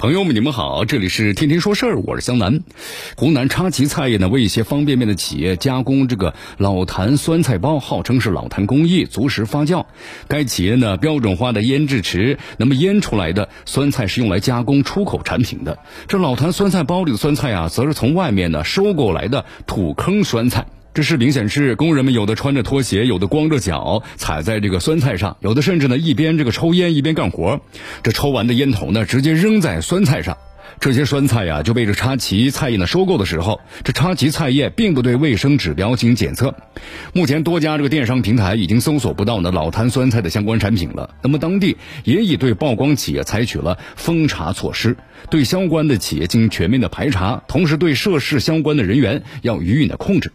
朋友们，你们好，这里是天天说事儿，我是江南。湖南插旗菜业呢，为一些方便面的企业加工这个老坛酸菜包，号称是老坛工艺，足时发酵。该企业呢，标准化的腌制池，那么腌出来的酸菜是用来加工出口产品的。这老坛酸菜包里的酸菜啊，则是从外面呢收购来的土坑酸菜。这视频显示，工人们有的穿着拖鞋，有的光着脚踩在这个酸菜上，有的甚至呢一边这个抽烟一边干活。这抽完的烟头呢，直接扔在酸菜上。这些酸菜呀，就被这插旗菜业呢收购的时候，这插旗菜业并不对卫生指标进行检测。目前多家这个电商平台已经搜索不到呢老坛酸菜的相关产品了。那么当地也已对曝光企业采取了封查措施，对相关的企业进行全面的排查，同时对涉事相关的人员要予以的控制。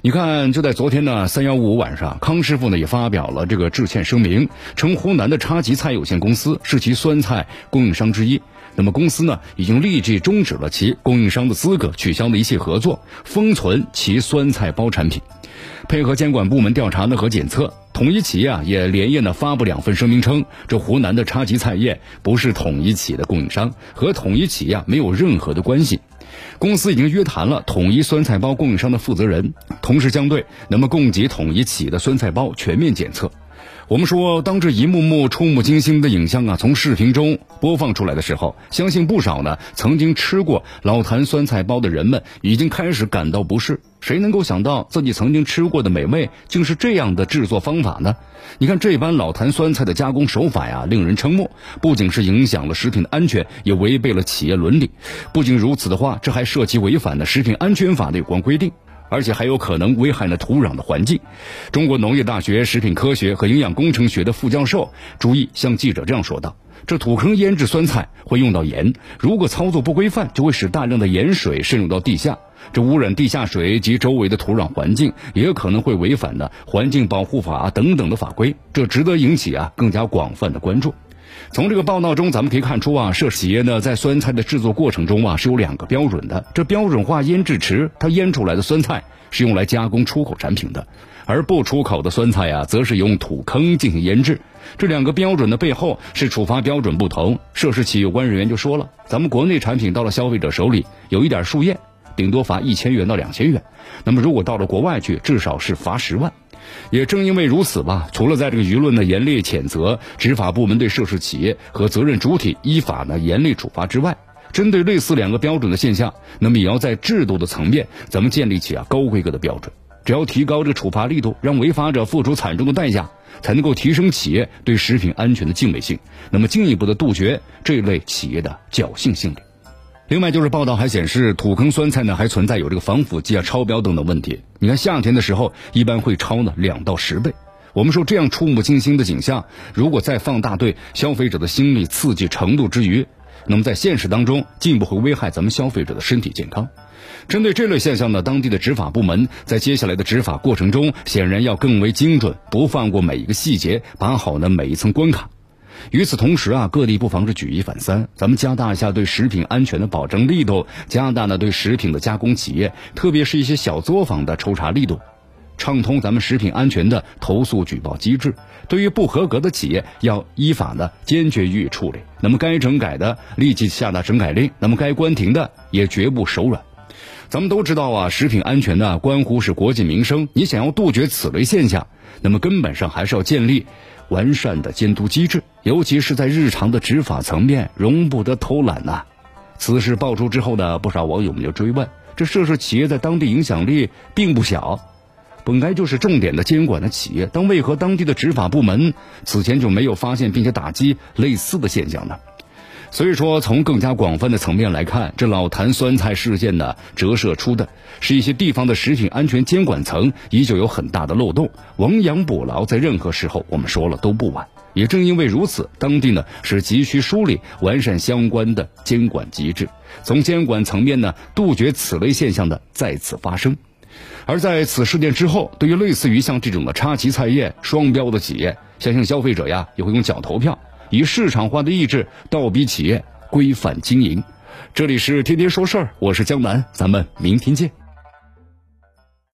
你看，就在昨天呢，三幺五晚上，康师傅呢也发表了这个致歉声明，称湖南的叉旗菜有限公司是其酸菜供应商之一。那么公司呢已经立即终止了其供应商的资格，取消了一切合作，封存其酸菜包产品。配合监管部门调查呢和检测，统一企业啊也连夜呢发布两份声明，称这湖南的叉旗菜业不是统一企业的供应商，和统一企业啊没有任何的关系。公司已经约谈了统一酸菜包供应商的负责人，同时将对那么供给统一企业的酸菜包全面检测。我们说，当这一幕幕触目惊心的影像啊从视频中播放出来的时候，相信不少呢曾经吃过老坛酸菜包的人们已经开始感到不适。谁能够想到自己曾经吃过的美味竟是这样的制作方法呢？你看这般老坛酸菜的加工手法呀，令人瞠目。不仅是影响了食品的安全，也违背了企业伦理。不仅如此的话，这还涉及违反了食品安全法的有关规定。而且还有可能危害了土壤的环境。中国农业大学食品科学和营养工程学的副教授朱毅向记者这样说道：“这土坑腌制酸菜会用到盐，如果操作不规范，就会使大量的盐水渗入到地下，这污染地下水及周围的土壤环境，也可能会违反呢环境保护法等等的法规，这值得引起啊更加广泛的关注。”从这个报道中，咱们可以看出啊，涉事企业呢在酸菜的制作过程中啊是有两个标准的。这标准化腌制池，它腌出来的酸菜是用来加工出口产品的，而不出口的酸菜啊，则是用土坑进行腌制。这两个标准的背后是处罚标准不同。涉事企业有关人员就说了，咱们国内产品到了消费者手里，有一点树叶，顶多罚一千元到两千元；那么如果到了国外去，至少是罚十万。也正因为如此吧，除了在这个舆论的严厉谴责，执法部门对涉事企业和责任主体依法呢严厉处罚之外，针对类似两个标准的现象，那么也要在制度的层面，咱们建立起啊高规格的标准。只要提高这个处罚力度，让违法者付出惨重的代价，才能够提升企业对食品安全的敬畏性，那么进一步的杜绝这类企业的侥幸心理。另外就是报道还显示，土坑酸菜呢还存在有这个防腐剂啊超标等等问题。你看夏天的时候，一般会超呢两到十倍。我们说这样触目惊心的景象，如果再放大对消费者的心理刺激程度之余，那么在现实当中进一步会危害咱们消费者的身体健康。针对这类现象呢，当地的执法部门在接下来的执法过程中，显然要更为精准，不放过每一个细节，把好呢每一层关卡。与此同时啊，各地不妨是举一反三，咱们加大一下对食品安全的保证力度，加大呢对食品的加工企业，特别是一些小作坊的抽查力度，畅通咱们食品安全的投诉举报机制。对于不合格的企业，要依法呢坚决予以处理。那么该整改的立即下达整改令，那么该关停的也绝不手软。咱们都知道啊，食品安全呢关乎是国计民生，你想要杜绝此类现象，那么根本上还是要建立。完善的监督机制，尤其是在日常的执法层面，容不得偷懒呐。此事爆出之后呢，不少网友们就追问：这涉事企业在当地影响力并不小，本该就是重点的监管的企业，但为何当地的执法部门此前就没有发现并且打击类似的现象呢？所以说，从更加广泛的层面来看，这老坛酸菜事件呢，折射出的是一些地方的食品安全监管层依旧有很大的漏洞。亡羊补牢，在任何时候，我们说了都不晚。也正因为如此，当地呢是急需梳理完善相关的监管机制，从监管层面呢杜绝此类现象的再次发生。而在此事件之后，对于类似于像这种的插旗菜业双标的企业，相信消费者呀也会用脚投票。以市场化的意志倒逼企业规范经营。这里是天天说事儿，我是江南，咱们明天见。